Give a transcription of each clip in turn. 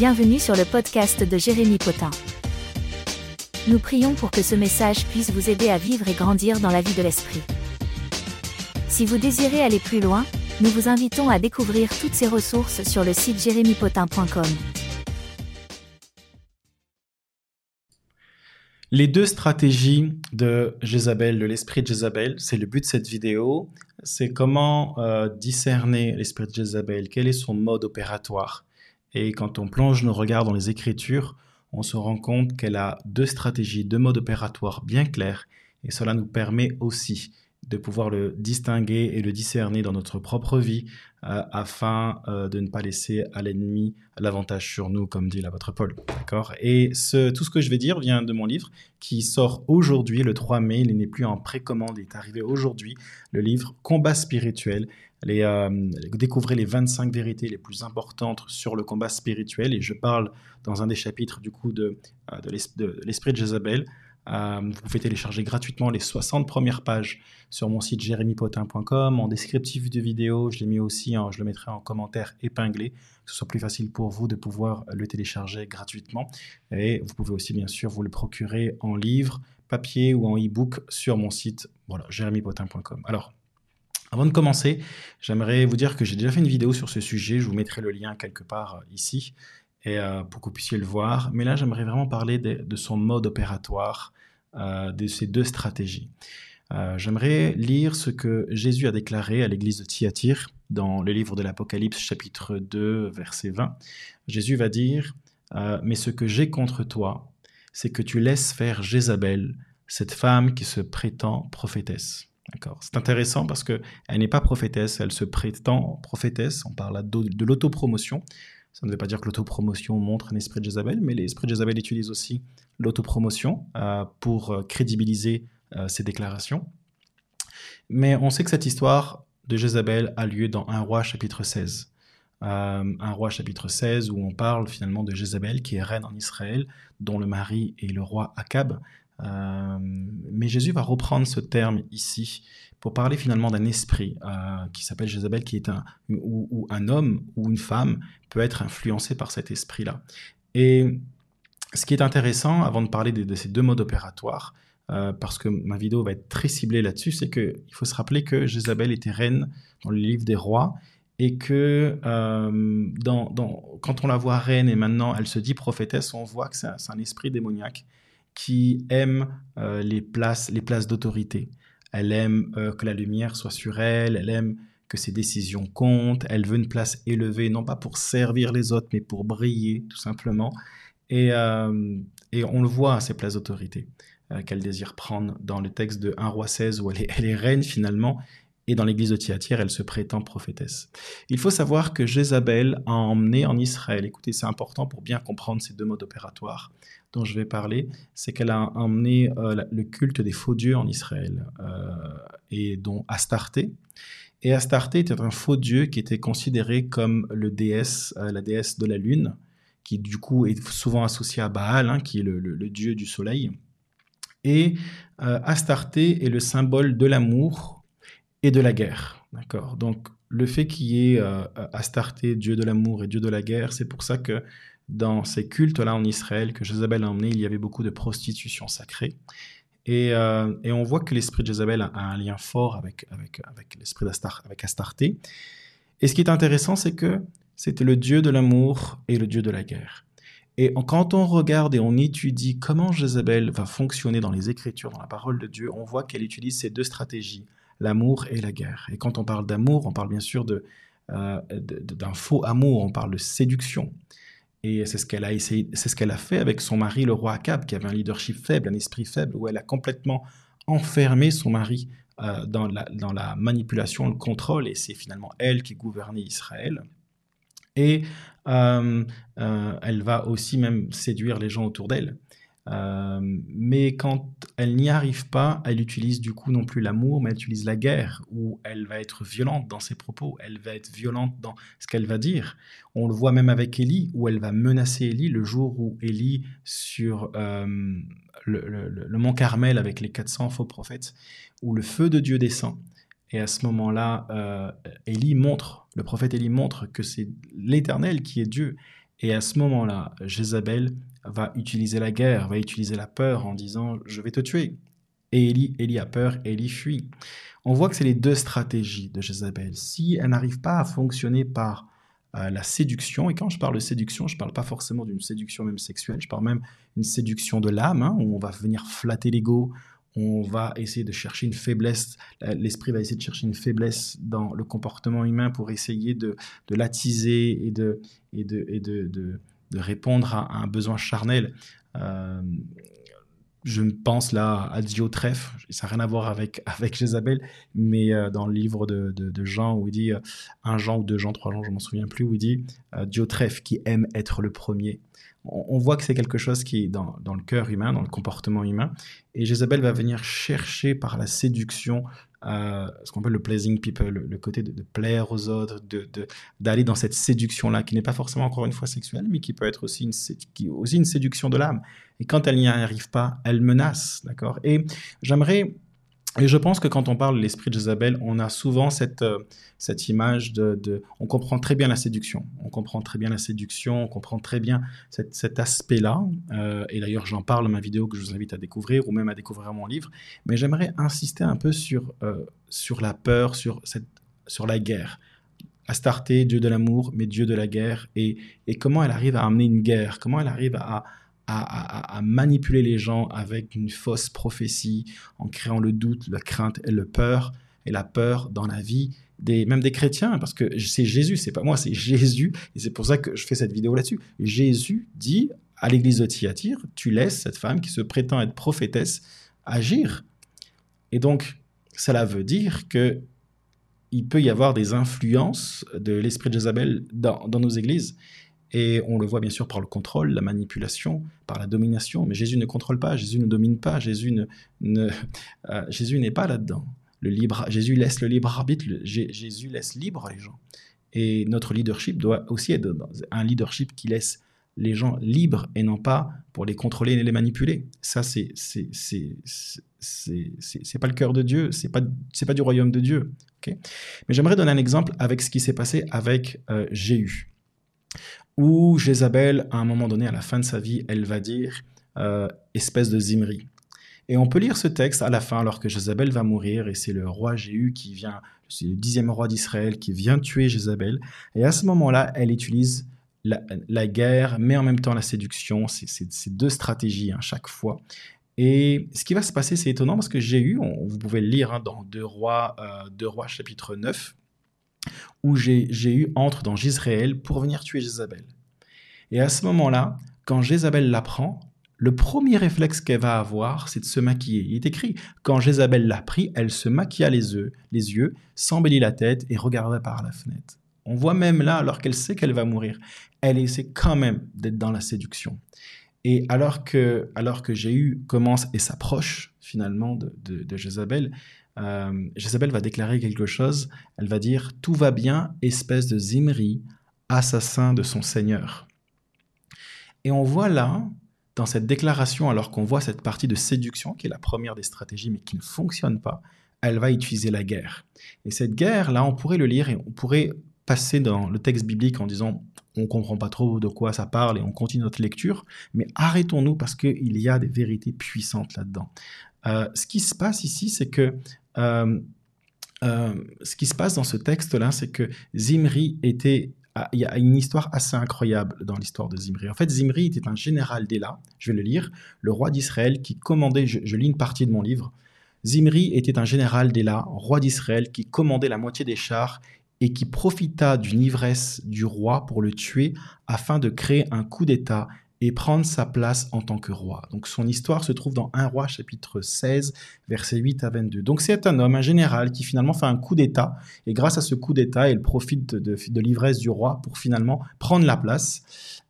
Bienvenue sur le podcast de Jérémy Potin. Nous prions pour que ce message puisse vous aider à vivre et grandir dans la vie de l'Esprit. Si vous désirez aller plus loin, nous vous invitons à découvrir toutes ces ressources sur le site jérémypotin.com. Les deux stratégies de Jézabel, de l'esprit de Jézabel, c'est le but de cette vidéo, c'est comment euh, discerner l'esprit de Jézabel, quel est son mode opératoire. Et quand on plonge nos regards dans les Écritures, on se rend compte qu'elle a deux stratégies, deux modes opératoires bien clairs, et cela nous permet aussi de pouvoir le distinguer et le discerner dans notre propre vie euh, afin euh, de ne pas laisser à l'ennemi l'avantage sur nous, comme dit l'apôtre Paul. D'accord? Et ce, tout ce que je vais dire vient de mon livre qui sort aujourd'hui, le 3 mai. Il n'est plus en précommande, il est arrivé aujourd'hui. Le livre Combat spirituel. Les, euh, découvrez les 25 vérités les plus importantes sur le combat spirituel. Et je parle dans un des chapitres du coup de, de l'esprit de Jézabel. Euh, vous pouvez télécharger gratuitement les 60 premières pages sur mon site jérémypotin.com. En descriptif de vidéo, je l'ai mis aussi, je le mettrai en commentaire épinglé, que ce soit plus facile pour vous de pouvoir le télécharger gratuitement. Et vous pouvez aussi, bien sûr, vous le procurer en livre, papier ou en e-book sur mon site, voilà, jérémypotin.com. Alors, avant de commencer, j'aimerais vous dire que j'ai déjà fait une vidéo sur ce sujet. Je vous mettrai le lien quelque part euh, ici et, euh, pour que vous puissiez le voir. Mais là, j'aimerais vraiment parler de, son mode opératoire, euh, de ces deux stratégies. Euh, j'aimerais lire ce que Jésus a déclaré à l'église de Thyatire dans le livre de l'Apocalypse chapitre 2 verset 20. Jésus va dire Mais ce que j'ai contre toi, c'est que tu laisses faire Jézabel, cette femme qui se prétend prophétesse. C'est intéressant parce que elle n'est pas prophétesse, elle se prétend prophétesse. On parle de l'autopromotion. Ça ne veut pas dire que l'autopromotion montre un esprit de Jézabel, mais l'esprit de Jézabel utilise aussi l'autopromotion euh, pour euh, crédibiliser euh, ses déclarations. Mais on sait que cette histoire de Jézabel a lieu dans 1 roi chapitre 16. un roi chapitre 16 où on parle finalement de Jézabel qui est reine en Israël, dont le mari est le roi Akab. mais Jésus va reprendre ce terme ici pour parler finalement d'un esprit euh, qui s'appelle Jézabel, qui est un, où, un homme ou une femme peut être influencé par cet esprit-là. Et ce qui est intéressant, avant de parler de, ces deux modes opératoires, euh, parce que ma vidéo va être très ciblée là-dessus, c'est qu'il faut se rappeler que Jézabel était reine dans le livre des rois, et que euh, quand on la voit reine et maintenant elle se dit prophétesse, on voit que c'est un, esprit démoniaque qui aime les places, les places d'autorité. Elle aime euh, que la lumière soit sur elle, elle aime que ses décisions comptent, elle veut une place élevée, non pas pour servir les autres, mais pour briller, tout simplement. Et, euh, on le voit à ces places d'autorité euh, qu'elle désire prendre dans le texte de 1 roi 16, où elle est, elle reine finalement, et dans l'église de Thyatire, elle se prétend prophétesse. Il faut savoir que Jézabel a emmené en Israël, écoutez, c'est important pour bien comprendre ces deux modes opératoires dont je vais parler, c'est qu'elle a emmené euh, le culte des faux dieux en Israël, euh, et dont Astarté. Et Astarté était un faux dieu qui était considéré comme le déesse, euh, la déesse de la lune, qui du coup est souvent associée à Baal, hein, qui est le, dieu du soleil. Et Astarté est le symbole de l'amour et de la guerre. D'accord? Donc, le fait qu'il y ait Astarté, dieu de l'amour et dieu de la guerre, c'est pour ça que dans ces cultes-là en Israël que Jézabel a emmené, il y avait beaucoup de prostitution sacrée. Et, euh, et on voit que l'esprit de Jézabel a, un lien fort avec, avec, avec l'esprit avec Astarté. Et ce qui est intéressant, c'est que c'était le dieu de l'amour et le dieu de la guerre. Et quand on regarde et on étudie comment Jézabel va fonctionner dans les Écritures, dans la parole de Dieu, on voit qu'elle utilise ces deux stratégies l'amour et la guerre. Et quand on parle d'amour, on parle bien sûr euh, d'un faux amour, on parle de séduction. Et c'est ce qu'elle a essayé, c'est ce qu'elle a fait avec son mari, le roi Akab, qui avait un leadership faible, un esprit faible, où elle a complètement enfermé son mari euh, dans, la, manipulation, le contrôle, et c'est finalement elle qui gouvernait Israël. Et euh, elle va aussi même séduire les gens autour d'elle. Euh, mais quand elle n'y arrive pas, elle utilise du coup non plus l'amour, mais elle utilise la guerre, où elle va être violente dans ses propos, elle va être violente dans ce qu'elle va dire. On le voit même avec Élie, où elle va menacer Élie le jour où Élie, sur euh, le, mont Carmel avec les 400 faux prophètes, où le feu de Dieu descend. Et à ce moment-là, euh, Élie montre, le prophète Élie montre que c'est l'Éternel qui est Dieu Et à ce moment-là, Jézabel va utiliser la guerre, va utiliser la peur en disant je vais te tuer. Et Élie, a peur, Élie fuit. On voit que c'est les deux stratégies de Jézabel. Si elle n'arrive pas à fonctionner par euh, la séduction, et quand je parle de séduction, je ne parle pas forcément d'une séduction même sexuelle, je parle même d'une séduction de l'âme, hein, où on va venir flatter l'ego, on va essayer de chercher une faiblesse, l'esprit va essayer de chercher une faiblesse dans le comportement humain pour essayer de, l'attiser et de, répondre à, un besoin charnel. Euh, je pense là à Diotrephe, ça n'a rien à voir avec, avec Jézabel, mais euh, dans le livre de, Jean, où il dit, euh, un Jean ou deux Jean, trois Jean, je m'en souviens plus, où il dit Diotrephe qui aime être le premier on, voit que c'est quelque chose qui est dans, le cœur humain, dans le comportement humain. Et Jézabel va venir chercher par la séduction euh, ce qu'on appelle le pleasing people, le, côté de, plaire aux autres, d'aller dans cette séduction-là, qui n'est pas forcément encore une fois sexuelle, mais qui peut être aussi une, aussi une séduction de l'âme. Et quand elle n'y arrive pas, elle menace, d'accord? Et j'aimerais et je pense que quand on parle de l'esprit de Jézabel, on a souvent cette, euh, cette image de, On comprend très bien la séduction. On comprend très bien la séduction, on comprend très bien cet aspect-là. Euh, et d'ailleurs, j'en parle dans ma vidéo que je vous invite à découvrir ou même à découvrir mon livre. Mais j'aimerais insister un peu sur, euh, sur la peur, sur, cette, sur la guerre. Astarté, dieu de l'amour, mais dieu de la guerre. Et, et comment elle arrive à amener une guerre, comment elle arrive à, manipuler les gens avec une fausse prophétie, en créant le doute, la crainte et le peur, et la peur dans la vie des, même des chrétiens, parce que c'est Jésus, c'est pas moi, c'est Jésus, et c'est pour ça que je fais cette vidéo là-dessus. Jésus dit à l'église de Thyatire, tu laisses cette femme qui se prétend être prophétesse agir. Et donc, cela veut dire que il peut y avoir des influences de l'esprit de Jézabel dans, dans nos églises. Et on le voit bien sûr par le contrôle, la manipulation, par la domination. Mais Jésus ne contrôle pas, Jésus ne domine pas, Jésus ne, euh, Jésus n'est pas là-dedans. Le libre, Jésus laisse le libre arbitre, Jésus laisse libre les gens. Et notre leadership doit aussi être un leadership qui laisse les gens libres et non pas pour les contrôler et les manipuler. Ça, c'est c'est pas le cœur de Dieu, c'est pas c'est pas du royaume de Dieu. Okay Mais j'aimerais donner un exemple avec ce qui s'est passé avec euh, Jéhu où Jézabel, à un moment donné, à la fin de sa vie, elle va dire euh, espèce de Zimri. Et on peut lire ce texte à la fin, alors que Jézabel va mourir, et c'est le roi Jéhu qui vient, c'est le dixième roi d'Israël qui vient tuer Jézabel. Et à ce moment-là, elle utilise la, guerre, mais en même temps la séduction. C'est deux stratégies à hein, chaque fois. Et ce qui va se passer, c'est étonnant parce que Jéhu, vous pouvez le lire hein, dans 2 rois, euh, rois chapitre 9, où Jéhu entre dans Jisraël pour venir tuer Jézabel. Et à ce moment-là, quand Jézabel l'apprend, le premier réflexe qu'elle va avoir, c'est de se maquiller. Il est écrit, quand Jézabel l'a pris, elle se maquilla les yeux, les yeux s'embellit la tête et regarda par la fenêtre. On voit même là, alors qu'elle sait qu'elle va mourir, elle essaie quand même d'être dans la séduction. Et alors que, alors que Jéhu commence et s'approche finalement de, de Jézabel, euh, va déclarer quelque chose. Elle va dire Tout va bien, espèce de Zimri, assassin de son Seigneur. Et on voit là, dans cette déclaration, alors qu'on voit cette partie de séduction, qui est la première des stratégies, mais qui ne fonctionne pas, elle va utiliser la guerre. Et cette guerre-là, on pourrait le lire et on pourrait passer dans le texte biblique en disant on comprend pas trop de quoi ça parle et on continue notre lecture, mais arrêtons-nous parce qu'il y a des vérités puissantes là-dedans. Euh, ce qui se passe ici, c'est que ce qui se passe dans ce texte-là, c'est que Zimri était il y a une histoire assez incroyable dans l'histoire de Zimri. En fait, Zimri était un général d'Ela, je vais le lire, le roi d'Israël qui commandait, je, lis une partie de mon livre, Zimri était un général d'Ela, roi d'Israël, qui commandait la moitié des chars et qui profita d'une ivresse du roi pour le tuer afin de créer un coup d'État et prendre sa place en tant que roi. Donc son histoire se trouve dans 1 roi chapitre 16, versets 8 à 22. Donc c'est un homme, un général, qui finalement fait un coup d'État, et grâce à ce coup d'État, il profite de, l'ivresse du roi pour finalement prendre la place.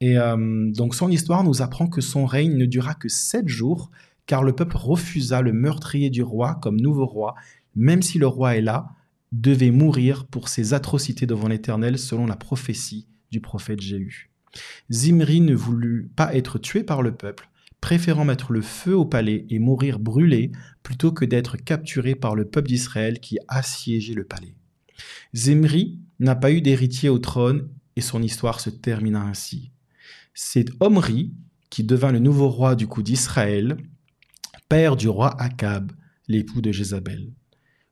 Et euh, donc son histoire nous apprend que son règne ne dura que sept jours, car le peuple refusa le meurtrier du roi comme nouveau roi, même si le roi est là, devait mourir pour ses atrocités devant l'Éternel selon la prophétie du prophète Jéhu. Zimri ne voulut pas être tué par le peuple, préférant mettre le feu au palais et mourir brûlé plutôt que d'être capturé par le peuple d'Israël qui assiégeait le palais. Zimri n'a pas eu d'héritier au trône et son histoire se termina ainsi. c'est Omri qui devint le nouveau roi du coup d'Israël, père du roi Akab, l'époux de Jézabel.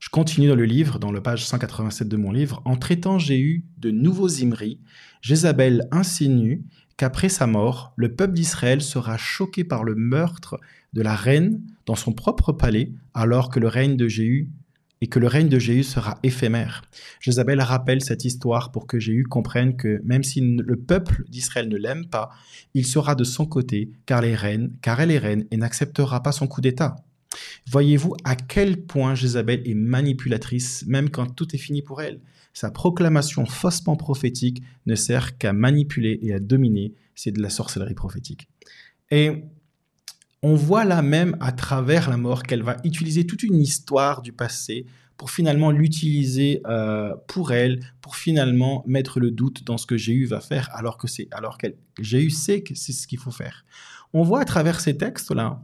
Je continue dans le livre, dans la page 187 de mon livre, en traitant Jéhu de nouveaux Imri, Jézabel insinue qu'après sa mort, le peuple d'Israël sera choqué par le meurtre de la reine dans son propre palais, alors que le règne de Jéhu et que le règne de Jéhu sera éphémère. Jézabel rappelle cette histoire pour que Jéhu comprenne que même si le peuple d'Israël ne l'aime pas, il sera de son côté, car, les reines, car elle est reine et n'acceptera pas son coup d'État. Voyez-vous à quel point Jézabel est manipulatrice, même quand tout est fini pour elle? Sa proclamation faussement prophétique ne sert qu'à manipuler et à dominer. C'est de la sorcellerie prophétique. Et on voit là même à travers la mort qu'elle va utiliser toute une histoire du passé pour finalement l'utiliser euh, pour elle, pour finalement mettre le doute dans ce que Jéhu va faire, alors que c'est alors qu'elle Jéhu sait que c'est ce qu'il faut faire. On voit à travers ces textes là,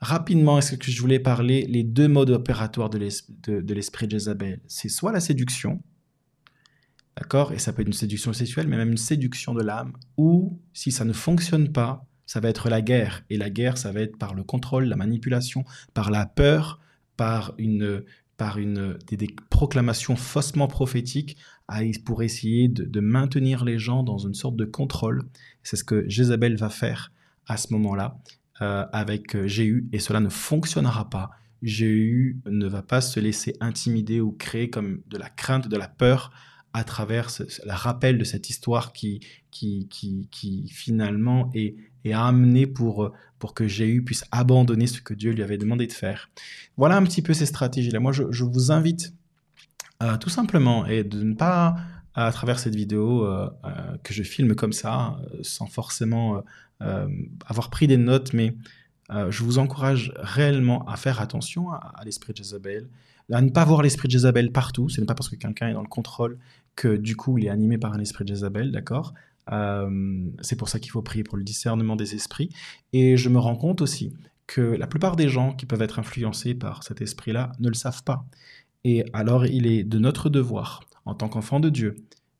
rapidement, est-ce que je voulais parler les deux modes opératoires de l'esprit de, Jézabel. C'est soit la séduction, d'accord, et ça peut être une séduction sexuelle, mais même une séduction de l'âme, ou si ça ne fonctionne pas, ça va être la guerre. Et la guerre, ça va être par le contrôle, la manipulation, par la peur, par une, par une, des, proclamations faussement prophétiques pour essayer de, maintenir les gens dans une sorte de contrôle. C'est ce que Jézabel va faire à ce moment-là euh, avec euh, Jéhu, et cela ne fonctionnera pas. Jéhu ne va pas se laisser intimider ou créer comme de la crainte, de la peur à travers le rappel de cette histoire qui, qui, qui, qui finalement est, est amenée pour, pour que Jéhu puisse abandonner ce que Dieu lui avait demandé de faire. Voilà un petit peu ces stratégies-là. Moi, je, vous invite euh, tout simplement et de ne pas, à travers cette vidéo euh, euh, que je filme comme ça, sans forcément avoir pris des notes, mais je vous encourage réellement à faire attention à, l'esprit de Jézabel, à ne pas voir l'esprit de Jézabel partout. Ce n'est pas parce que quelqu'un est dans le contrôle que du coup il est animé par un esprit de Jézabel, d'accord? Euh, C'est pour ça qu'il faut prier pour le discernement des esprits. Et je me rends compte aussi que la plupart des gens qui peuvent être influencés par cet esprit-là ne le savent pas. Et alors il est de notre devoir, en tant qu'enfant de Dieu,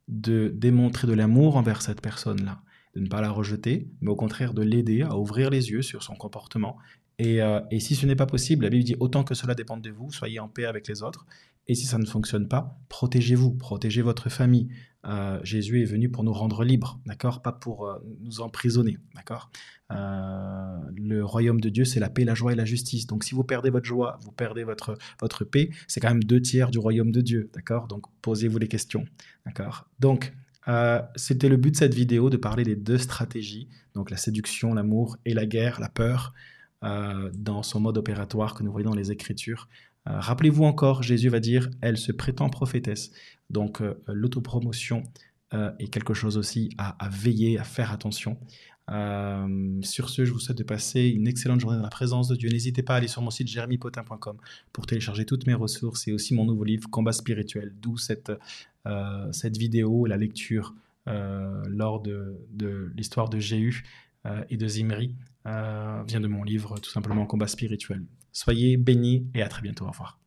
de démontrer de l'amour envers cette personne-là, de ne pas la rejeter, mais au contraire de l'aider à ouvrir les yeux sur son comportement euh, et, si ce n'est pas possible, la Bible dit autant que cela dépend de vous, soyez en paix avec les autres. Et si ça ne fonctionne pas, protégez-vous, protégez votre famille. Euh, Jésus est venu pour nous rendre libres, d'accord? Pas pour euh, nous emprisonner, d'accord? Le royaume de Dieu, c'est la paix, la joie et la justice. Donc si vous perdez votre joie, vous perdez votre, votre paix, c'est quand même deux tiers du royaume de Dieu, d'accord? Donc posez-vous les questions, d'accord? Donc c'était le but de cette vidéo, de parler des deux stratégies, donc la séduction, l'amour et la guerre, la peur. Euh, dans son mode opératoire que nous voyons dans les Écritures. Euh, rappelez-vous encore, Jésus va dire, elle se prétend prophétesse. Donc euh, l'autopromotion est quelque chose aussi à, veiller, à faire attention. sur ce, je vous souhaite de passer une excellente journée dans la présence de Dieu. N'hésitez pas à aller sur mon site jeremypotin.com pour télécharger toutes mes ressources et aussi mon nouveau livre Combat spirituel, d'où cette, cette vidéo la lecture lors de, de l'histoire de Jéhu et de Zimri euh, vient de mon livre tout simplement Combat spirituel. Soyez bénis et à très bientôt. Au revoir.